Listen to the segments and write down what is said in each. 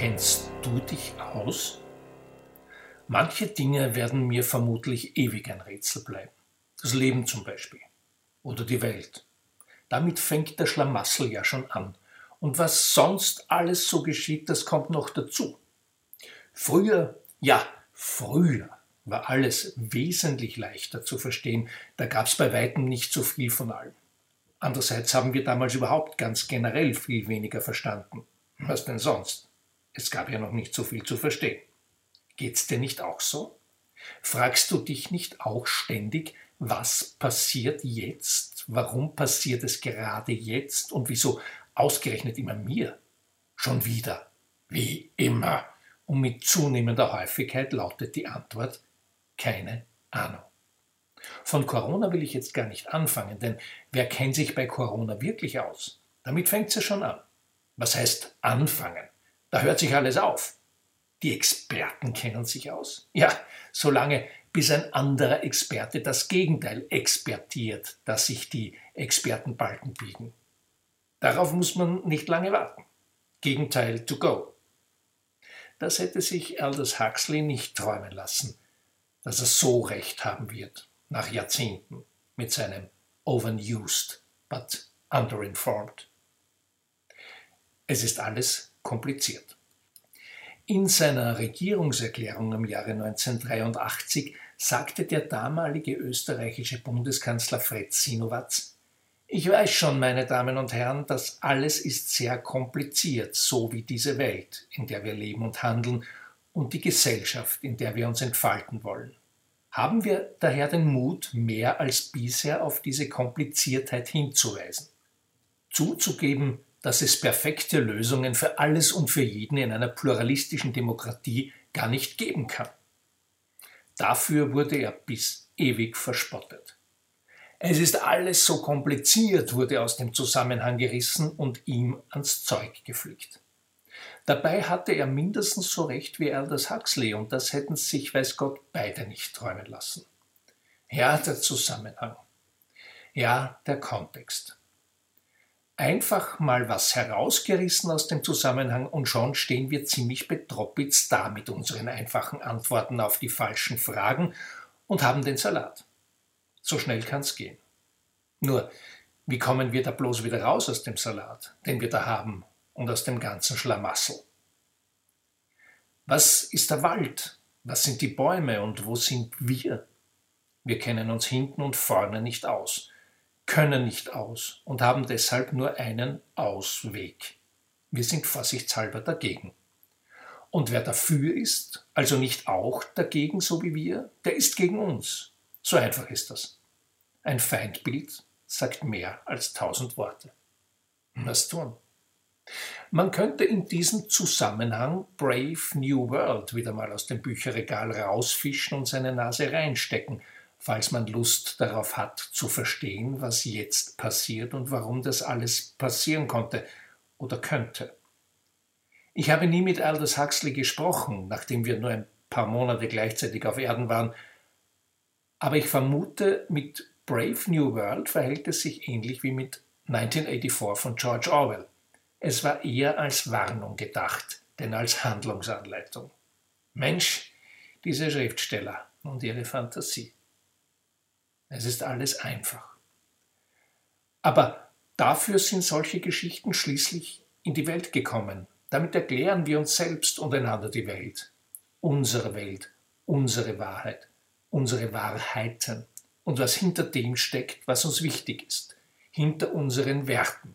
Kennst du dich aus? Manche Dinge werden mir vermutlich ewig ein Rätsel bleiben. Das Leben zum Beispiel. Oder die Welt. Damit fängt der Schlamassel ja schon an. Und was sonst alles so geschieht, das kommt noch dazu. Früher, ja, früher war alles wesentlich leichter zu verstehen. Da gab es bei weitem nicht so viel von allem. Andererseits haben wir damals überhaupt ganz generell viel weniger verstanden. Was denn sonst? Es gab ja noch nicht so viel zu verstehen. Geht's dir nicht auch so? Fragst du dich nicht auch ständig, was passiert jetzt? Warum passiert es gerade jetzt? Und wieso ausgerechnet immer mir? Schon wieder. Wie immer. Und mit zunehmender Häufigkeit lautet die Antwort keine Ahnung. Von Corona will ich jetzt gar nicht anfangen, denn wer kennt sich bei Corona wirklich aus? Damit fängt es ja schon an. Was heißt anfangen? Da hört sich alles auf. Die Experten kennen sich aus. Ja, solange bis ein anderer Experte das Gegenteil expertiert, dass sich die Experten Balken biegen. Darauf muss man nicht lange warten. Gegenteil to go. Das hätte sich Aldous Huxley nicht träumen lassen, dass er so recht haben wird, nach Jahrzehnten, mit seinem overused but underinformed. Es ist alles kompliziert. In seiner Regierungserklärung im Jahre 1983 sagte der damalige österreichische Bundeskanzler Fred Sinowatz, ich weiß schon, meine Damen und Herren, das alles ist sehr kompliziert, so wie diese Welt, in der wir leben und handeln, und die Gesellschaft, in der wir uns entfalten wollen. Haben wir daher den Mut, mehr als bisher auf diese Kompliziertheit hinzuweisen, zuzugeben, dass es perfekte Lösungen für alles und für jeden in einer pluralistischen Demokratie gar nicht geben kann. Dafür wurde er bis ewig verspottet. Es ist alles so kompliziert, wurde aus dem Zusammenhang gerissen und ihm ans Zeug geflickt. Dabei hatte er mindestens so recht wie Aldous Huxley und das hätten sich, weiß Gott, beide nicht träumen lassen. Ja, der Zusammenhang. Ja, der Kontext einfach mal was herausgerissen aus dem Zusammenhang und schon stehen wir ziemlich betroppitzt da mit unseren einfachen Antworten auf die falschen Fragen und haben den Salat. So schnell kann's gehen. Nur, wie kommen wir da bloß wieder raus aus dem Salat, den wir da haben und aus dem ganzen Schlamassel? Was ist der Wald? Was sind die Bäume und wo sind wir? Wir kennen uns hinten und vorne nicht aus können nicht aus und haben deshalb nur einen Ausweg. Wir sind vorsichtshalber dagegen. Und wer dafür ist, also nicht auch dagegen, so wie wir, der ist gegen uns. So einfach ist das. Ein Feindbild sagt mehr als tausend Worte. Was tun? Man könnte in diesem Zusammenhang Brave New World wieder mal aus dem Bücherregal rausfischen und seine Nase reinstecken falls man Lust darauf hat zu verstehen, was jetzt passiert und warum das alles passieren konnte oder könnte. Ich habe nie mit Aldous Huxley gesprochen, nachdem wir nur ein paar Monate gleichzeitig auf Erden waren, aber ich vermute, mit Brave New World verhält es sich ähnlich wie mit 1984 von George Orwell. Es war eher als Warnung gedacht, denn als Handlungsanleitung. Mensch, diese Schriftsteller und ihre Fantasie. Es ist alles einfach. Aber dafür sind solche Geschichten schließlich in die Welt gekommen. Damit erklären wir uns selbst und einander die Welt. Unsere Welt, unsere Wahrheit, unsere Wahrheiten und was hinter dem steckt, was uns wichtig ist, hinter unseren Werten.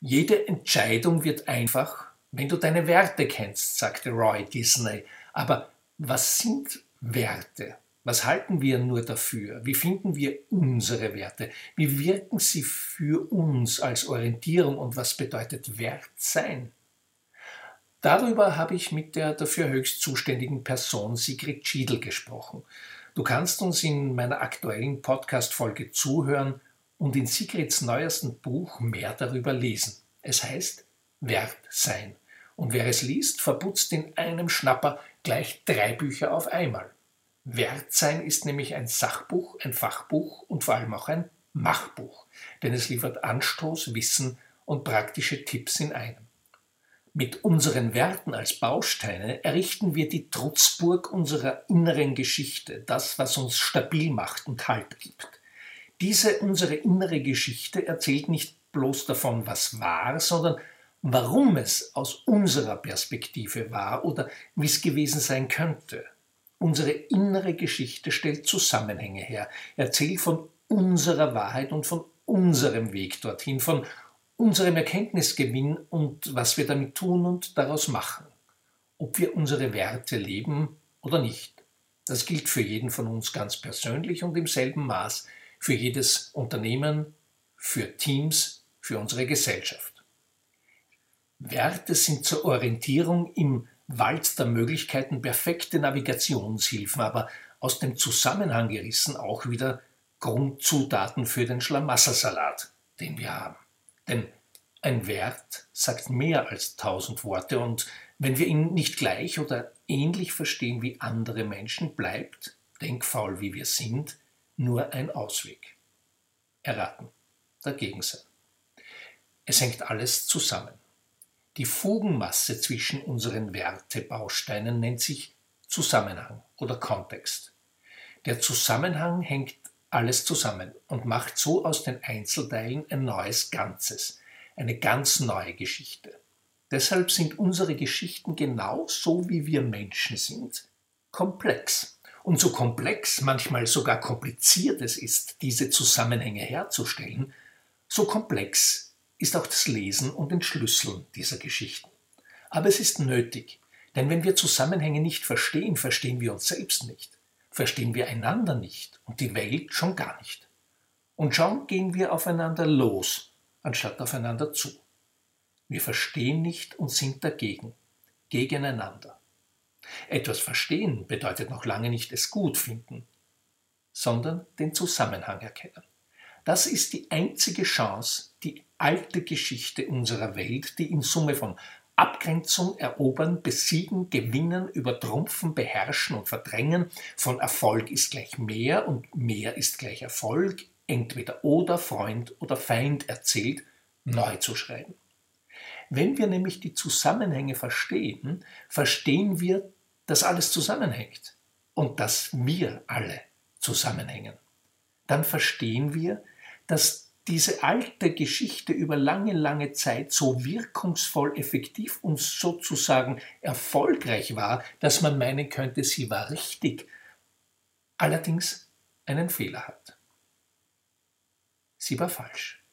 Jede Entscheidung wird einfach, wenn du deine Werte kennst, sagte Roy Disney. Aber was sind Werte? Was halten wir nur dafür? Wie finden wir unsere Werte? Wie wirken sie für uns als Orientierung und was bedeutet Wert sein? Darüber habe ich mit der dafür höchst zuständigen Person Sigrid Schiedl gesprochen. Du kannst uns in meiner aktuellen Podcast-Folge zuhören und in Sigrids neuesten Buch mehr darüber lesen. Es heißt Wert sein. Und wer es liest, verputzt in einem Schnapper gleich drei Bücher auf einmal. Wertsein ist nämlich ein Sachbuch, ein Fachbuch und vor allem auch ein Machbuch, denn es liefert Anstoß, Wissen und praktische Tipps in einem. Mit unseren Werten als Bausteine errichten wir die Trutzburg unserer inneren Geschichte, das, was uns stabil macht und Halt gibt. Diese unsere innere Geschichte erzählt nicht bloß davon, was war, sondern warum es aus unserer Perspektive war oder wie es gewesen sein könnte. Unsere innere Geschichte stellt Zusammenhänge her, erzählt von unserer Wahrheit und von unserem Weg dorthin, von unserem Erkenntnisgewinn und was wir damit tun und daraus machen. Ob wir unsere Werte leben oder nicht. Das gilt für jeden von uns ganz persönlich und im selben Maß für jedes Unternehmen, für Teams, für unsere Gesellschaft. Werte sind zur Orientierung im Wald der Möglichkeiten perfekte Navigationshilfen, aber aus dem Zusammenhang gerissen auch wieder Grundzutaten für den Schlamasslersalat, den wir haben. Denn ein Wert sagt mehr als tausend Worte und wenn wir ihn nicht gleich oder ähnlich verstehen wie andere Menschen, bleibt, denkfaul wie wir sind, nur ein Ausweg. Erraten, dagegen sein. Es hängt alles zusammen. Die Fugenmasse zwischen unseren Wertebausteinen nennt sich Zusammenhang oder Kontext. Der Zusammenhang hängt alles zusammen und macht so aus den Einzelteilen ein neues Ganzes, eine ganz neue Geschichte. Deshalb sind unsere Geschichten genau so, wie wir Menschen sind, komplex. Und so komplex, manchmal sogar kompliziert es ist, diese Zusammenhänge herzustellen, so komplex ist auch das Lesen und Entschlüsseln dieser Geschichten. Aber es ist nötig, denn wenn wir Zusammenhänge nicht verstehen, verstehen wir uns selbst nicht verstehen wir einander nicht und die Welt schon gar nicht. Und schon gehen wir aufeinander los, anstatt aufeinander zu. Wir verstehen nicht und sind dagegen, gegeneinander. Etwas verstehen bedeutet noch lange nicht es gut finden, sondern den Zusammenhang erkennen. Das ist die einzige Chance, die alte Geschichte unserer Welt, die in Summe von Abgrenzung erobern, besiegen, gewinnen, übertrumpfen, beherrschen und verdrängen. Von Erfolg ist gleich mehr und mehr ist gleich Erfolg, entweder oder Freund oder Feind erzählt, neu zu schreiben. Wenn wir nämlich die Zusammenhänge verstehen, verstehen wir, dass alles zusammenhängt und dass wir alle zusammenhängen. Dann verstehen wir, dass diese alte Geschichte über lange, lange Zeit so wirkungsvoll, effektiv und sozusagen erfolgreich war, dass man meinen könnte, sie war richtig, allerdings einen Fehler hat. Sie war falsch.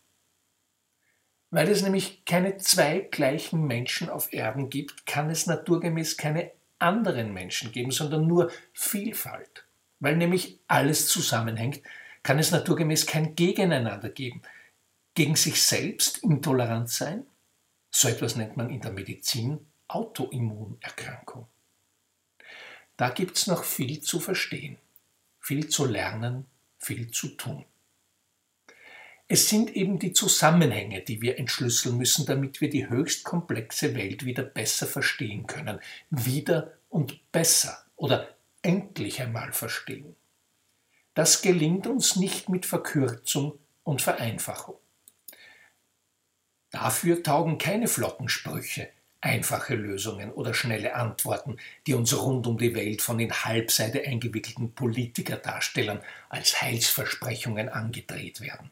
Weil es nämlich keine zwei gleichen Menschen auf Erden gibt, kann es naturgemäß keine anderen Menschen geben, sondern nur Vielfalt. Weil nämlich alles zusammenhängt, kann es naturgemäß kein Gegeneinander geben. Gegen sich selbst intolerant sein? So etwas nennt man in der Medizin Autoimmunerkrankung. Da gibt es noch viel zu verstehen, viel zu lernen, viel zu tun. Es sind eben die Zusammenhänge, die wir entschlüsseln müssen, damit wir die höchst komplexe Welt wieder besser verstehen können, wieder und besser oder endlich einmal verstehen. Das gelingt uns nicht mit Verkürzung und Vereinfachung. Dafür taugen keine flotten Sprüche, einfache Lösungen oder schnelle Antworten, die uns rund um die Welt von in Halbseite eingewickelten Politikerdarstellern als Heilsversprechungen angedreht werden.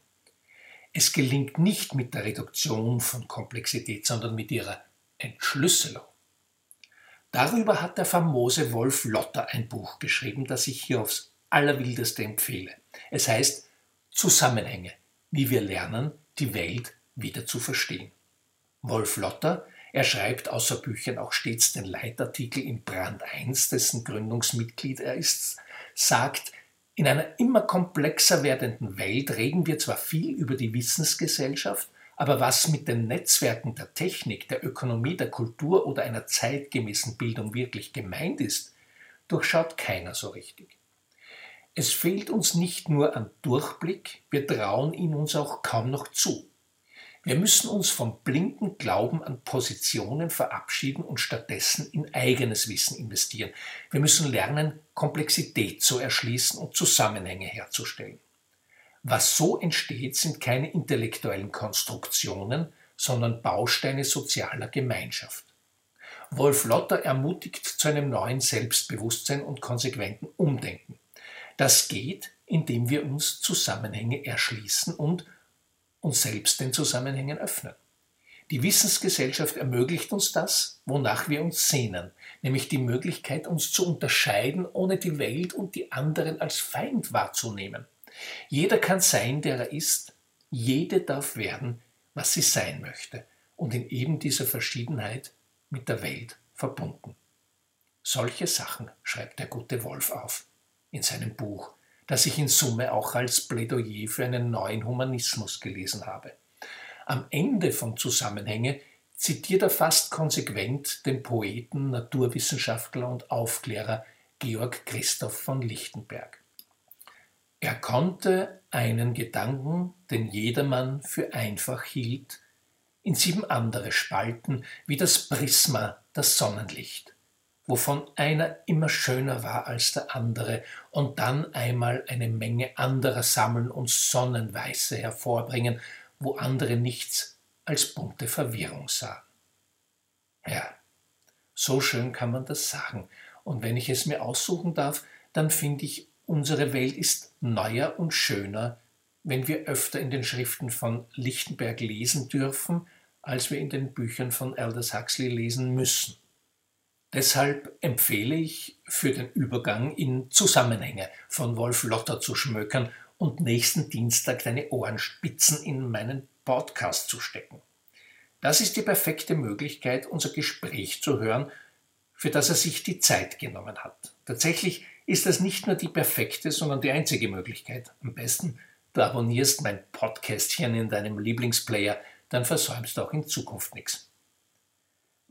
Es gelingt nicht mit der Reduktion von Komplexität, sondern mit ihrer Entschlüsselung. Darüber hat der famose Wolf Lotter ein Buch geschrieben, das ich hier aufs allerwildeste empfehle. Es heißt Zusammenhänge, wie wir lernen, die Welt wieder zu verstehen. Wolf Lotter, er schreibt außer Büchern auch stets den Leitartikel in Brand 1, dessen Gründungsmitglied er ist, sagt, in einer immer komplexer werdenden Welt reden wir zwar viel über die Wissensgesellschaft, aber was mit den Netzwerken der Technik, der Ökonomie, der Kultur oder einer zeitgemäßen Bildung wirklich gemeint ist, durchschaut keiner so richtig. Es fehlt uns nicht nur an Durchblick, wir trauen ihn uns auch kaum noch zu. Wir müssen uns vom blinden Glauben an Positionen verabschieden und stattdessen in eigenes Wissen investieren. Wir müssen lernen, Komplexität zu erschließen und Zusammenhänge herzustellen. Was so entsteht, sind keine intellektuellen Konstruktionen, sondern Bausteine sozialer Gemeinschaft. Wolf Lotter ermutigt zu einem neuen Selbstbewusstsein und konsequenten Umdenken. Das geht, indem wir uns Zusammenhänge erschließen und uns selbst den Zusammenhängen öffnen. Die Wissensgesellschaft ermöglicht uns das, wonach wir uns sehnen, nämlich die Möglichkeit, uns zu unterscheiden, ohne die Welt und die anderen als Feind wahrzunehmen. Jeder kann sein, der er ist, jede darf werden, was sie sein möchte, und in eben dieser Verschiedenheit mit der Welt verbunden. Solche Sachen schreibt der gute Wolf auf in seinem Buch, das ich in Summe auch als Plädoyer für einen neuen Humanismus gelesen habe. Am Ende von Zusammenhänge zitiert er fast konsequent den Poeten, Naturwissenschaftler und Aufklärer Georg Christoph von Lichtenberg. Er konnte einen Gedanken, den jedermann für einfach hielt, in sieben andere spalten, wie das Prisma das Sonnenlicht, wovon einer immer schöner war als der andere, und dann einmal eine Menge anderer sammeln und Sonnenweiße hervorbringen, wo andere nichts als bunte Verwirrung sahen. Ja, so schön kann man das sagen, und wenn ich es mir aussuchen darf, dann finde ich, unsere Welt ist neuer und schöner, wenn wir öfter in den Schriften von Lichtenberg lesen dürfen, als wir in den Büchern von Aldous Huxley lesen müssen. Deshalb empfehle ich, für den Übergang in Zusammenhänge von Wolf Lotter zu schmökern und nächsten Dienstag deine Ohrenspitzen in meinen Podcast zu stecken. Das ist die perfekte Möglichkeit, unser Gespräch zu hören, für das er sich die Zeit genommen hat. Tatsächlich ist das nicht nur die perfekte, sondern die einzige Möglichkeit. Am besten, du abonnierst mein Podcastchen in deinem Lieblingsplayer, dann versäumst du auch in Zukunft nichts.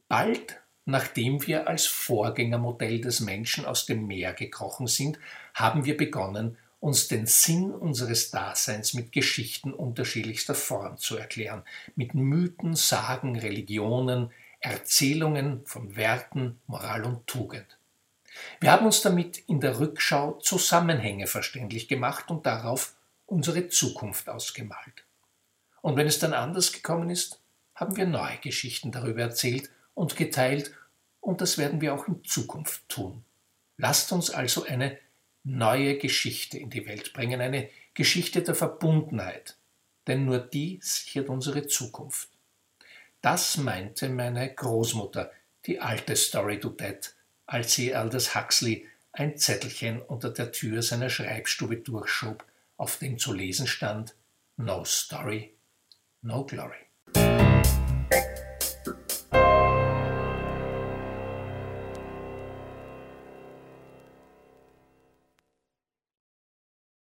Bald nachdem wir als Vorgängermodell des Menschen aus dem Meer gekrochen sind, haben wir begonnen, uns den Sinn unseres Daseins mit Geschichten unterschiedlichster Form zu erklären, mit Mythen, Sagen, Religionen, Erzählungen von Werten, Moral und Tugend. Wir haben uns damit in der Rückschau Zusammenhänge verständlich gemacht und darauf unsere Zukunft ausgemalt. Und wenn es dann anders gekommen ist, haben wir neue Geschichten darüber erzählt und geteilt, und das werden wir auch in Zukunft tun. Lasst uns also eine neue Geschichte in die Welt bringen, eine Geschichte der Verbundenheit, denn nur die sichert unsere Zukunft. Das meinte meine Großmutter, die alte Story to Dead, als sie Aldous Huxley ein Zettelchen unter der Tür seiner Schreibstube durchschob, auf dem zu lesen stand No Story, No Glory.